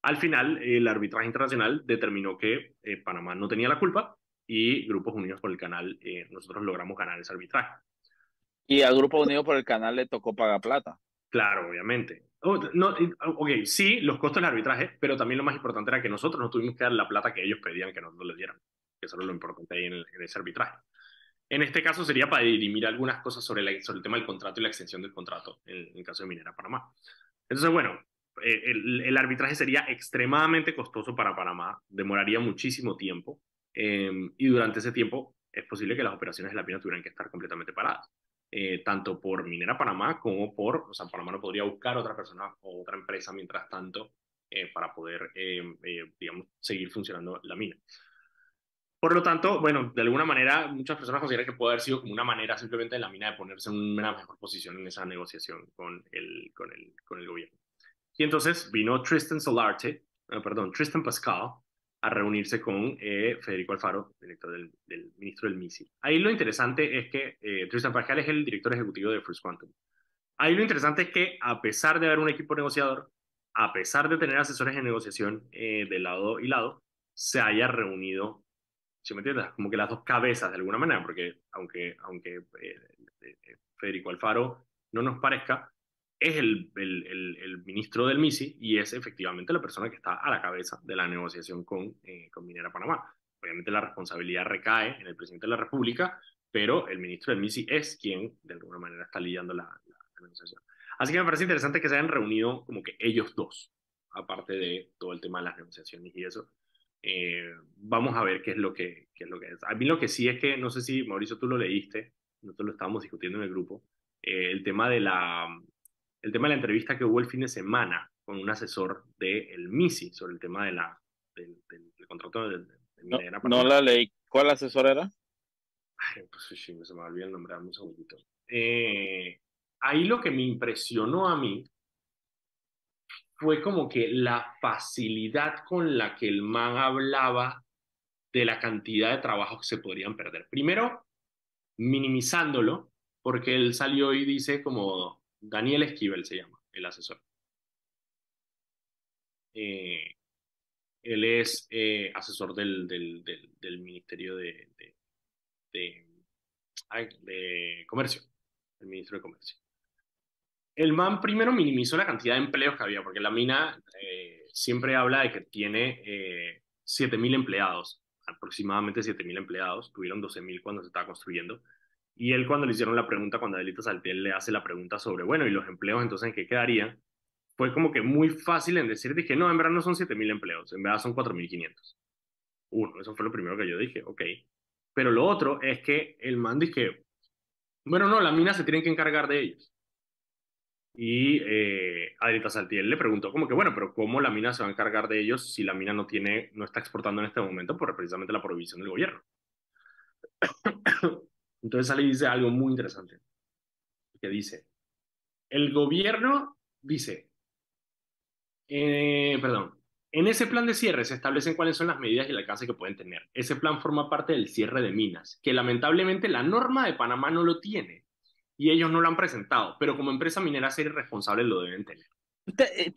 Al final, el arbitraje internacional determinó que Panamá no tenía la culpa y Grupos Unidos por el Canal, nosotros logramos ganar ese arbitraje. Y al Grupo Unido por el Canal le tocó pagar plata. Claro, obviamente. Oh, no, ok, sí, los costos del arbitraje, pero también lo más importante era que nosotros no tuvimos que dar la plata que ellos pedían que nosotros les dieran. Eso es lo importante ahí en, en, ese arbitraje. En este caso sería para dirimir algunas cosas sobre, la, sobre el tema del contrato y la extensión del contrato, en, el caso de Minera Panamá. Entonces, bueno, eh, el, el, arbitraje sería extremadamente costoso para Panamá, demoraría muchísimo tiempo, eh, y durante ese tiempo es posible que las operaciones de la mina tuvieran que estar completamente paradas. Eh, tanto por Minera Panamá como por, o sea, Panamá no podría buscar otra persona o otra empresa mientras tanto eh, para poder, eh, digamos, seguir funcionando la mina. Por lo tanto, bueno, de alguna manera muchas personas consideran que puede haber sido como una manera simplemente de la mina de ponerse en una mejor posición en esa negociación con el, con el, con el gobierno. Y entonces vino Tristan Solarte, perdón, Tristan Pascal, a reunirse con eh, Federico Alfaro, director del, del, ministro del MISI. Ahí lo interesante es que eh, Tristan Pascal es el director ejecutivo de First Quantum. Ahí lo interesante es que a pesar de haber un equipo negociador, a pesar de tener asesores de negociación eh, de lado y lado, se haya reunido, si me entiendes, como que las dos cabezas de alguna manera, porque aunque, aunque Federico Alfaro no nos parezca, es el, el, el, ministro del MISI y es efectivamente la persona que está a la cabeza de la negociación con, eh, con Minera Panamá. Obviamente la responsabilidad recae en el presidente de la República, pero el ministro del MISI es quien de alguna manera está lidiando la, la, negociación. Así que me parece interesante que se hayan reunido como que ellos dos, aparte de todo el tema de las negociaciones y eso. Eh, vamos a ver qué es, lo que, qué es lo que es. A mí lo que sí es que, no sé si Mauricio tú lo leíste, nosotros lo estábamos discutiendo en el grupo, eh, el tema de la, el tema de la entrevista que hubo el fin de semana con un asesor del el MISI sobre el tema de la, del, del, contrato de, minera. No, la leí. ¿Cuál asesor era? Ay, pues sí, se me olvidó el nombre, un segundito. Eh, ahí lo que me impresionó a mí fue como que la facilidad con la que el man hablaba de la cantidad de trabajos que se podrían perder. Primero, minimizándolo, porque él salió y dice como, Daniel Esquivel se llama, el asesor. eh, él es eh, asesor del, del, del, Ministerio de, de, de, Comercio, el Ministro de Comercio. El MAN primero minimizó la cantidad de empleos que había, porque la mina eh, siempre habla de que tiene eh, 7.000 empleados, aproximadamente 7.000 empleados, tuvieron 12.000 cuando se estaba construyendo. Y él cuando le hicieron la pregunta, cuando Adelita Saltiel le hace la pregunta sobre, bueno, ¿y los empleos entonces en qué quedarían? fue como que muy fácil en decir, dije, no, en verdad no son 7.000 empleos, en verdad son 4.500. Uno, eso fue lo primero que yo dije, ok. Pero lo otro es que el man dije, bueno, no, la mina se tienen que encargar de ellos. Y eh, Adrita Saltiel le preguntó como que, bueno, pero ¿cómo la mina se va a encargar de ellos si la mina no tiene, no está exportando en este momento por precisamente la prohibición del gobierno? Entonces y dice algo muy interesante, que dice, el gobierno dice, eh, perdón. En ese plan de cierre se establecen cuáles son las medidas y el alcance que pueden tener. Ese plan forma parte del cierre de minas, que lamentablemente la norma de Panamá no lo tiene y ellos no lo han presentado, pero como empresa minera ser irresponsable lo deben tener. Eh,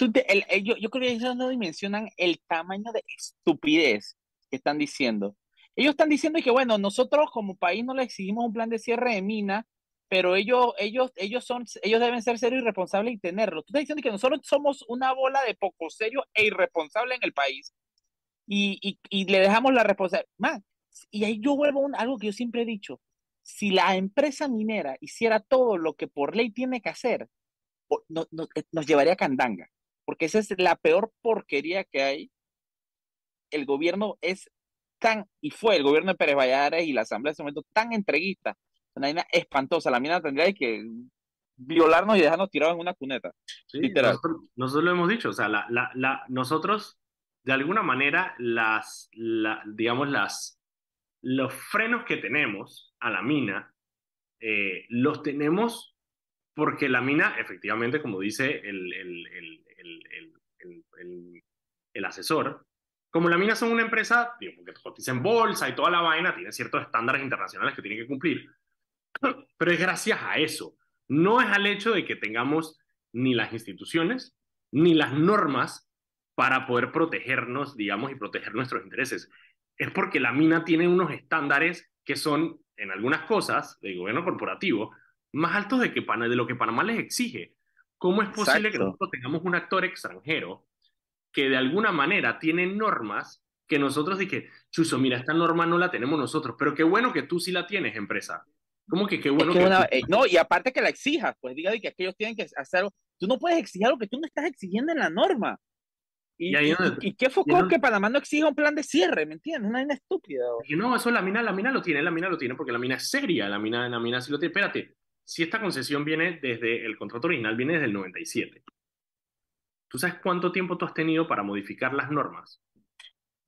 eh, yo, creo que ellos no dimensionan el tamaño de estupidez que están diciendo. Ellos están diciendo que, bueno, nosotros como país no le exigimos un plan de cierre de mina pero ellos, ellos, ellos, son, ellos deben ser serios y responsables y tenerlo. Tú estás diciendo que nosotros somos una bola de poco serio e irresponsable en el país y, y, y le dejamos la responsabilidad. y ahí yo vuelvo a algo que yo siempre he dicho. Si la empresa minera hiciera todo lo que por ley tiene que hacer, no, eh, nos llevaría a candanga, porque esa es la peor porquería que hay. El gobierno es tan, y fue el gobierno de Pérez Valladares y la Asamblea de ese momento tan entreguista una mina espantosa. La mina tendría que violarnos y dejarnos tirados en una cuneta. Sí, nosotros, lo hemos dicho, o sea, la, la, la, nosotros de alguna manera las, digamos, las, los frenos que tenemos a la mina, eh, los tenemos porque la mina, efectivamente, como dice el, el, el, el asesor, como la mina son una empresa, digo, que cotiza en bolsa y toda la vaina, tiene ciertos estándares internacionales que tiene que cumplir. Pero es gracias a eso. No es al hecho de que tengamos ni las instituciones ni las normas para poder protegernos, digamos, y proteger nuestros intereses. Es porque la mina tiene unos estándares que son, en algunas cosas, del gobierno corporativo, más altos de, que, de lo que Panamá les exige. ¿Cómo es posible que nosotros tengamos un actor extranjero que de alguna manera tiene normas que nosotros dije, Chuso, mira, esta norma no la tenemos nosotros, pero qué bueno que tú sí la tienes, empresa. ¿Cómo que qué bueno que, eh, no, y aparte que la exijas, pues diga que aquellos tienen que hacer, tú no puedes exigir lo que tú no estás exigiendo en la norma. Y, y, qué fue que Panamá no exija un plan de cierre, ¿me entiendes? Una mina estúpida. Y no, eso la mina, la mina lo tiene, la mina lo tiene porque la mina es seria, la mina, la mina sí lo tiene. Espérate, si esta concesión viene desde, el contrato original viene desde el 97, ¿tú sabes cuánto tiempo tú has tenido para modificar las normas?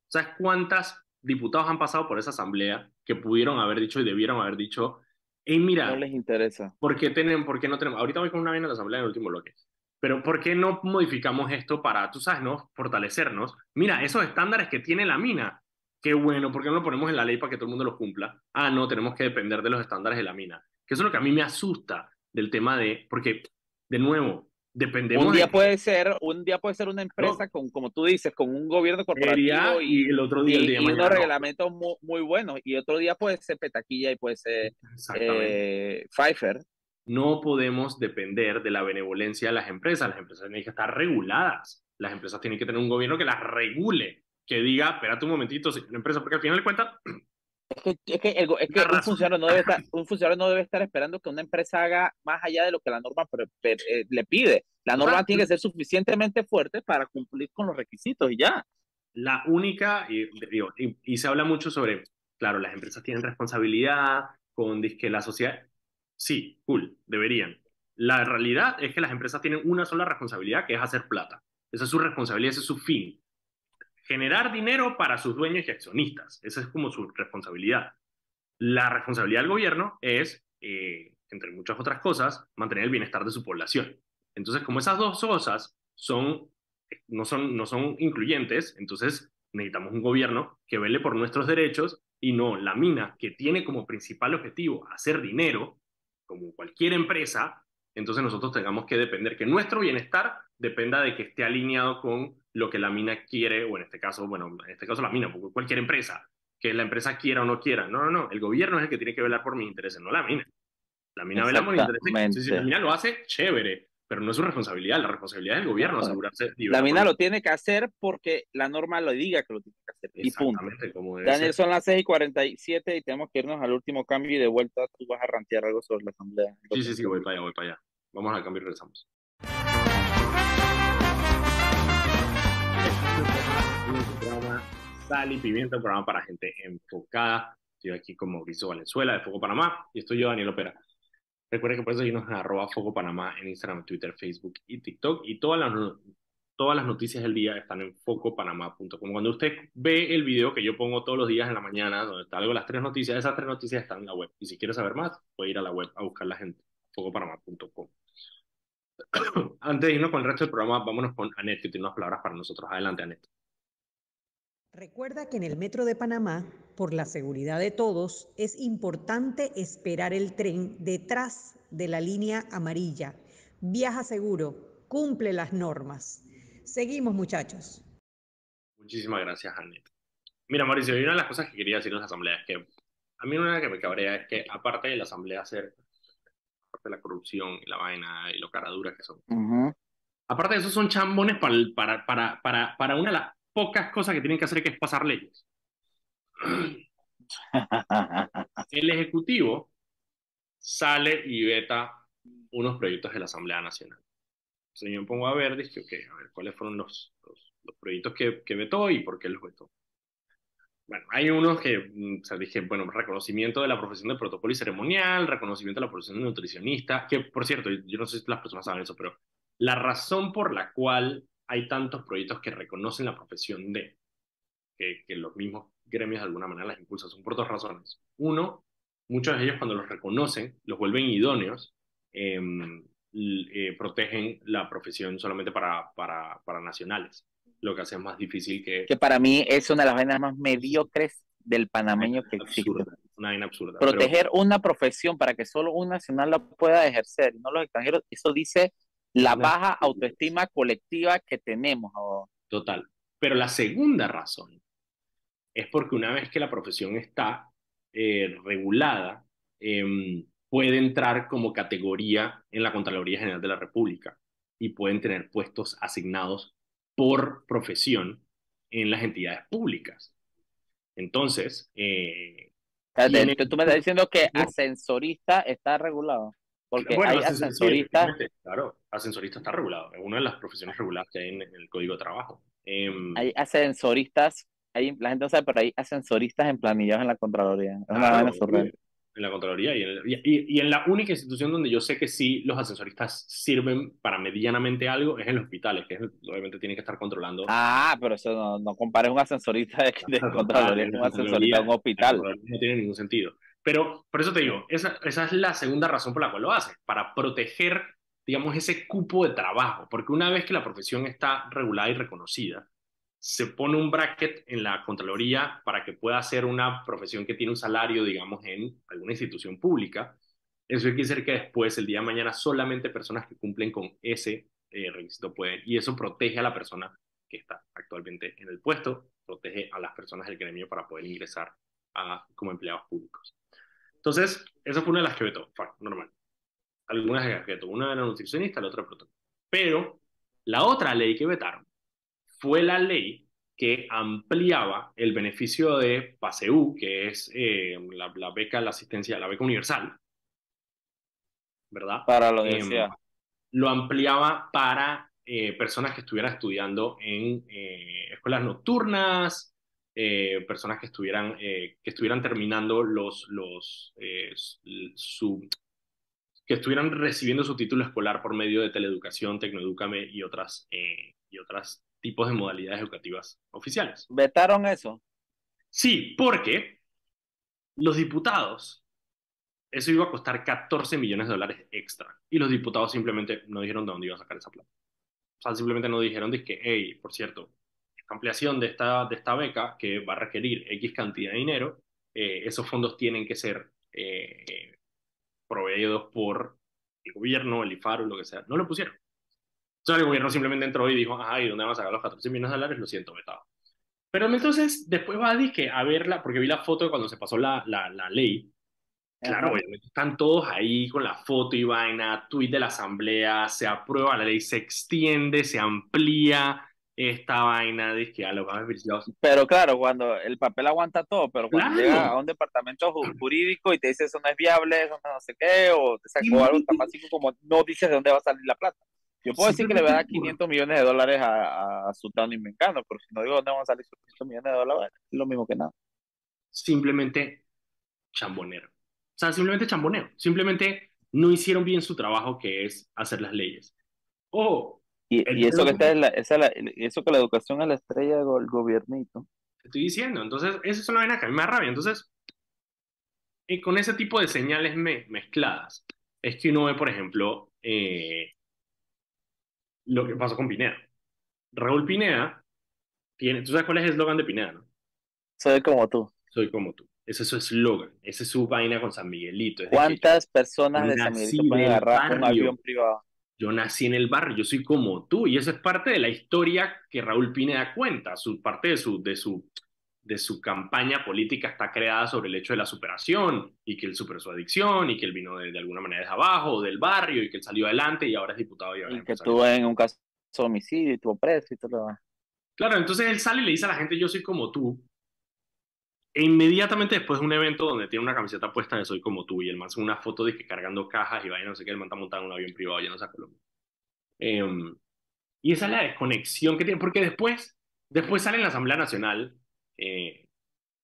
¿Sabes cuántas diputados han pasado por esa asamblea que pudieron haber dicho y debieron haber dicho, y mira, no les interesa. ¿por qué, tienen, ¿Por qué no tenemos? Ahorita voy con una vaina en la asamblea en el último bloque. Pero ¿por qué no modificamos esto para, tú sabes, no fortalecernos? Mira, esos estándares que tiene la mina, qué bueno, ¿por qué no lo ponemos en la ley para que todo el mundo los cumpla? Ah, no, tenemos que depender de los estándares de la mina. Que eso es lo que a mí me asusta del tema de, porque, de nuevo, Dependemos un día puede ser un día puede ser una empresa con como tú dices con un gobierno corporativo y, el otro día el día y unos reglamentos muy, muy, buenos. Y otro día puede ser Petaquilla y puede ser eh, Pfeiffer. No podemos depender de la benevolencia de las empresas. Las empresas tienen que estar reguladas. Las empresas tienen que tener un gobierno que las regule que diga espérate un momentito una empresa porque al final de cuentas es que, es que, un, funcionario no debe estar, un funcionario no debe estar esperando que una empresa haga más allá de lo que la norma eh, le pide. La norma tiene que ser suficientemente fuerte para cumplir con los requisitos y ya. La única, y, y, se habla mucho sobre, claro, las empresas tienen responsabilidad con que la sociedad. Sí, cool, deberían. La realidad es que las empresas tienen una sola responsabilidad, que es hacer plata. Esa es su responsabilidad, ese es su fin generar dinero para sus dueños y accionistas. Esa es como su responsabilidad. La responsabilidad del gobierno es, eh, entre muchas otras cosas, mantener el bienestar de su población. Entonces, como esas dos cosas son, no, son, no son incluyentes, entonces necesitamos un gobierno que vele por nuestros derechos y no la mina que tiene como principal objetivo hacer dinero, como cualquier empresa, entonces nosotros tengamos que depender, que nuestro bienestar dependa de que esté alineado con lo que la mina quiere, o en este caso, bueno, en este caso la mina, porque cualquier empresa, que la empresa quiera o no quiera. No, no, no, el gobierno es el que tiene que velar por mis intereses, no la mina. La mina vela por mis intereses. Si la mina lo hace, chévere, pero no es su responsabilidad, la responsabilidad del gobierno asegurarse. La mina lo tiene que hacer porque la norma lo diga que lo tiene que hacer. Y punto. Como Daniel, son las 6 y 47 y tenemos que irnos al último cambio y de vuelta tú vas a rantear algo sobre la asamblea. Sí, sí, sí, voy para allá, voy para allá. Vamos al cambio y regresamos. Sal y Pimienta, un programa para gente enfocada. Estoy aquí con Mauricio Valenzuela de Foco Panamá y estoy yo, Daniel Opera. Recuerden que pueden seguirnos en arroba Foco Panamá en Instagram, Twitter, Facebook y TikTok. Y todas las, todas las noticias del día están en focopanamá.com. Cuando usted ve el video que yo pongo todos los días en la mañana, donde está algo las tres noticias, esas tres noticias están en la web. Y si quiere saber más, puede ir a la web a buscarlas en focopanamá.com. Antes de irnos con el resto del programa, vámonos con Anet, que tiene unas palabras para nosotros. Adelante, Anet. Recuerda que en el Metro de Panamá, por la seguridad de todos, es importante esperar el tren detrás de la línea amarilla. Viaja seguro, cumple las normas. Seguimos, muchachos. Muchísimas gracias, Anet. Mira, Mauricio, una de las cosas que quería decir en la asamblea es que a mí una que me cabrea es que, aparte de la asamblea ser, aparte de la corrupción y la vaina y lo caraduras que son, aparte de eso son chambones para, para, para, para, para una de las pocas cosas que tienen que hacer que es pasar leyes. El Ejecutivo sale y veta unos proyectos de la Asamblea Nacional. Entonces yo me pongo a ver, dije, ok, a ver, ¿cuáles fueron los, los, proyectos que, que, vetó y por qué los vetó? Bueno, hay unos que, mm, o sea, dije, bueno, reconocimiento de la profesión de protocolo y ceremonial, reconocimiento de la profesión de nutricionista, que por cierto, yo no sé si las personas saben eso, pero la razón por la cual hay tantos proyectos que reconocen la profesión de, que, que los mismos gremios de alguna manera las impulsan, son por dos razones. Uno, muchos de ellos cuando los reconocen, los vuelven idóneos, em, eh, protegen la profesión solamente para, para, para nacionales, lo que hace más difícil que... Que para mí es una de las vainas más mediocres del panameño que existe. Una vaina absurda. Proteger una profesión para que solo un nacional la pueda ejercer, no los extranjeros, eso dice la baja autoestima colectiva que tenemos. Total. Pero la segunda razón es porque una vez que la profesión está eh, regulada, em, puede entrar como categoría en la Contraloría General de la República y pueden tener puestos asignados por profesión en las entidades públicas. Entonces, eh, tú me estás diciendo que ascensorista está regulado. Porque hay ascensoristas. claro, ascensorista está regulado. Es una de las profesiones reguladas que hay en, el Código de Trabajo. Em, hay ascensoristas, hay, la gente no sabe, pero hay ascensoristas en planillas en la Contraloría. Es una en la Contraloría y en, y, en, la única institución donde yo sé que sí los ascensoristas sirven para medianamente algo es en los hospitales, que obviamente tienen que estar controlando. Ah, pero eso no, no compares un ascensorista de, de Contraloría con un ascensorista en un hospital. No tiene ningún sentido. Pero por eso te digo, esa, esa es la segunda razón por la cual lo hace, para proteger, digamos, ese cupo de trabajo, porque una vez que la profesión está regulada y reconocida, se pone un bracket en la Contraloría para que pueda ser una profesión que tiene un salario, digamos, en alguna institución pública. Eso quiere decir que después, el día de mañana, solamente personas que cumplen con ese eh, requisito pueden, y eso protege a la persona que está actualmente en el puesto, protege a las personas del gremio para poder ingresar a, como empleados públicos. Entonces, esa fue una de las que vetó, normal. Algunas de las que vetó, una era nutricionista, la otra protocolo. Pero la otra ley que vetaron fue la ley que ampliaba el beneficio de PASEU, que es eh, la, la, beca, la asistencia, la beca universal, ¿verdad? Para la em, universidad. lo ampliaba para eh, personas que estuvieran estudiando en eh, escuelas nocturnas, eh, personas que estuvieran, eh, que estuvieran terminando los, los, eh, su, que estuvieran recibiendo su título escolar por medio de teleeducación, tecnoeducame y otras, y otros tipos de modalidades educativas oficiales. ¿Vetaron eso? Sí, porque los diputados, eso iba a costar 14 millones de dólares extra, y los diputados simplemente no dijeron de dónde iba a sacar esa plata. O sea, simplemente no dijeron, que, hey, por cierto, ampliación de esta, de esta beca, que va a requerir X cantidad de dinero, eh, esos fondos tienen que ser eh, proveídos por el gobierno, el IFARU, lo que sea, no lo pusieron. Entonces el gobierno simplemente entró y dijo, ay, ¿dónde vamos a sacar los 14 millones de dólares? Lo siento, vetado. Pero entonces, después va a decir a verla, porque vi la foto de cuando se pasó la, la, la ley. Claro, obviamente están todos ahí con la foto y vaina, tweet de la asamblea, se aprueba la ley, se extiende, se amplía esta vaina, de que a los Pero claro, cuando el papel aguanta todo, pero cuando llega a un departamento jurídico y te dice eso no es viable, eso no sé qué, o te sacó algo tan básico como no dices de dónde va a salir la plata. Yo puedo decir que le voy a dar 500 millones de dólares a, a Sultano y Mencano, pero si no digo dónde van a salir esos 500 millones de dólares, es lo mismo que nada. Simplemente chambonero. O sea, simplemente chamboneo. Simplemente no hicieron bien su trabajo, que es hacer las leyes. O. y, eso, que está la, esa eso que la educación es la estrella del gobiernito. Te estoy diciendo. Entonces, eso es una vaina que a mí me da rabia. Entonces, y con ese tipo de señales mezcladas, es que uno ve, por ejemplo, eh, lo que pasó con Pineda. Raúl Pineda tiene, ¿tú sabes cuál es el eslogan de Pineda, no? Soy como tú. Soy como tú. Ese es su eslogan, ese es su vaina con San Miguelito. ¿Cuántas personas de San Miguelito pueden agarrar un avión privado? Yo nací en el barrio, yo soy como tú, y eso es parte de la historia que Raúl Pineda cuenta, su parte de su, de su, de su campaña política está creada sobre el hecho de la superación, y que él superó su adicción, y que él vino de, alguna manera desde abajo, del barrio, y que él salió adelante, y ahora es diputado. Y, y que estuvo en un caso de homicidio, y estuvo preso y todo lo demás. Claro, entonces él sale y le dice a la gente, yo soy como tú, e inmediatamente después de un evento donde tiene una camiseta puesta de Soy como tú y el man hace una foto de que cargando cajas y vaya no sé qué, el man está montando un avión privado ya no a Colombia. Em, y esa es la desconexión que tiene, porque después, después sale en la Asamblea Nacional, eh,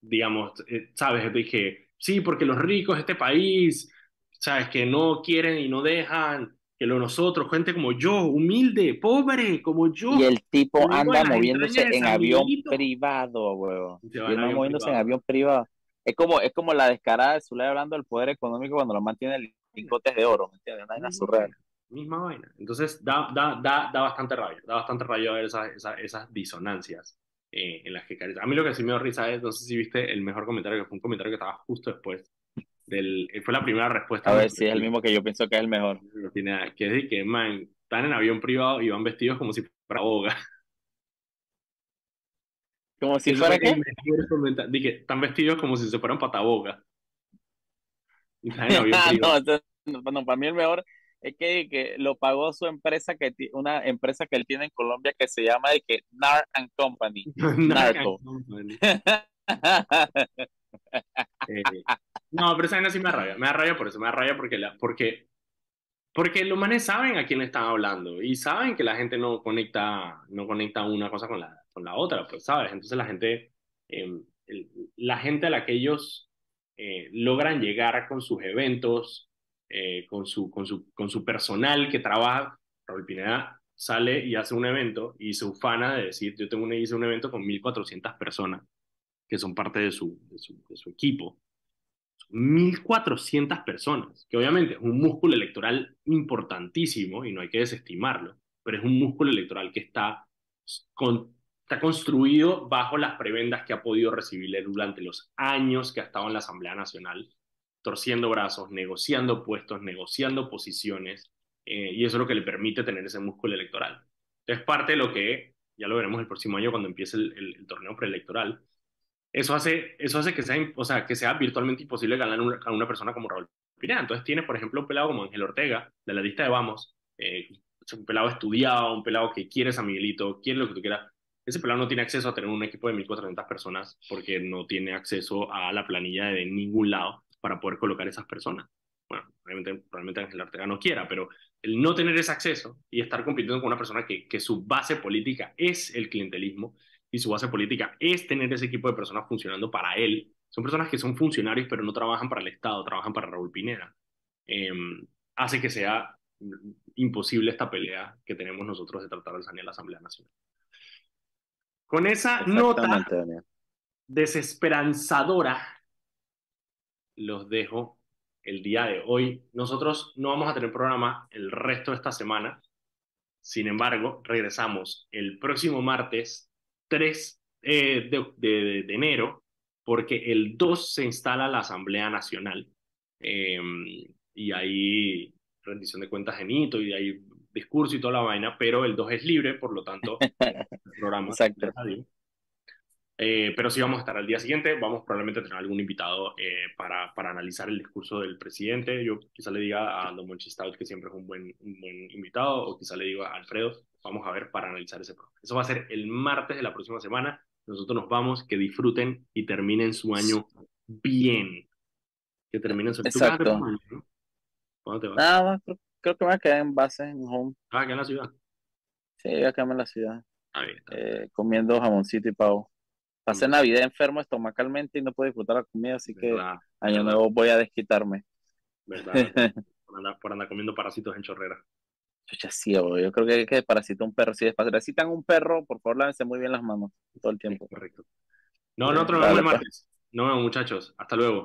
digamos, eh, ¿sabes? Dije, sí, porque los ricos de este país, ¿sabes? Que no quieren y no dejan que lo nosotros, gente como yo, humilde, pobre, como yo. Y el tipo anda moviéndose en avión privado, weón. Y anda moviéndose en avión privado. Es como, es como la descarada de Zulay hablando del poder económico cuando lo mantiene lingotes de oro, ¿me entiendes? Una vaina surreal. Misma vaina. Entonces da, da, da, da bastante rabia, da bastante rabia ver esas, esas, esas disonancias eh, en las que A mí lo que sí me da risa es, no sé si viste el mejor comentario, que fue un comentario que estaba justo después del, eh, fue la primera respuesta. A ver si es el mismo que yo pienso que es el mejor. Que es de que, man, están en avión privado y van vestidos como si fuera boga. Como si fuera qué? Dije, están vestidos como si se fueran pataboga. no, bueno, para mí el mejor es que, que, lo pagó su empresa, que una empresa que él tiene en Colombia que se llama de que NAR and Company. Narco. Eh, no, pero esa vaina sí me da rabia. Me da por eso, me da porque, la, porque, porque los manes saben a quién están hablando y saben que la gente no conecta, no conecta una cosa con la, con la otra, pues, ¿sabes? Entonces la gente, em, la gente a la que ellos eh, logran llegar con sus eventos, eh, con, su, con, su, con su personal que trabaja, Raúl Pineda sale y hace un evento y se ufana de decir, yo tengo un, hice un evento con 1.400 personas que son parte de su, de su equipo. 1.400 personas, que obviamente es un músculo electoral importantísimo y no hay que desestimarlo, pero es un músculo electoral que está, con, está construido bajo las prebendas que ha podido recibir durante los años que ha estado en la Asamblea Nacional, torciendo brazos, negociando puestos, negociando posiciones, eh, y eso es lo que le permite tener ese músculo electoral. Es parte de lo que, ya lo veremos el próximo año cuando empiece el, el, el torneo preelectoral, eso hace, eso hace que, sea, o sea, que sea virtualmente imposible ganar a una persona como Raúl Pineda. Entonces tienes, por ejemplo, un pelado como Ángel Ortega, de la lista de Vamos, eh, un pelado estudiado, un pelado que quiere San Miguelito, quiere lo que tú quieras. Ese pelado no tiene acceso a tener un equipo de 1.400 personas porque no tiene acceso a la planilla de ningún lado para poder colocar esas personas. Bueno, probablemente, probablemente Ángel Ortega no quiera, pero el no tener ese acceso y estar compitiendo con una persona que, que su base política es el clientelismo, y su base política es tener ese equipo de personas funcionando para él. Son personas que son funcionarios pero no trabajan para el Estado, trabajan para Raúl Pineda. Em, hace que sea imposible esta pelea que tenemos nosotros de tratar de sanear la Asamblea Nacional. Con esa nota desesperanzadora, los dejo el día de hoy. Nosotros no vamos a tener programa el resto de esta semana. Sin embargo, regresamos el próximo martes 3 eh, de, de, enero, porque el 2 se instala la Asamblea Nacional. Em, y ahí rendición de cuentas en hito y hay discurso y toda la vaina, pero el 2 es libre, por lo tanto, el programa Exacto. de. Eh, pero sí vamos a estar al día siguiente, vamos probablemente a tener algún invitado eh, para, para analizar el discurso del presidente. Yo quizá le diga a Don Monchi Stout, que siempre es un buen, un buen invitado, o quizá le diga a Alfredo, vamos a ver para analizar ese programa. Eso va a ser el martes de la próxima semana. Nosotros nos vamos, que disfruten y terminen su año bien. Que terminen su ¿Tú qué vas a hacer Exacto. año, no? ¿Cuándo te vas? Nada más, creo, creo que me voy a quedar en base, en home. Ah, acá en la ciudad. Sí, voy a quedarme en la ciudad, bien, está bien. eh, comiendo jamoncito y pavo. Pasé Mm. Navidad enfermo estomacalmente y no puedo disfrutar la comida, así que Verdad, año verdad. nuevo voy a desquitarme. verdad. por, andar, por andar comiendo parásitos en chorrera. Chucha, sí, yo creo que hay que parasitar un perro. Si desparasitan un perro, por favor, lávense muy bien las manos todo el tiempo. Correcto. No, nosotros nos vemos el pues. martes. Nos vemos, muchachos. Hasta luego.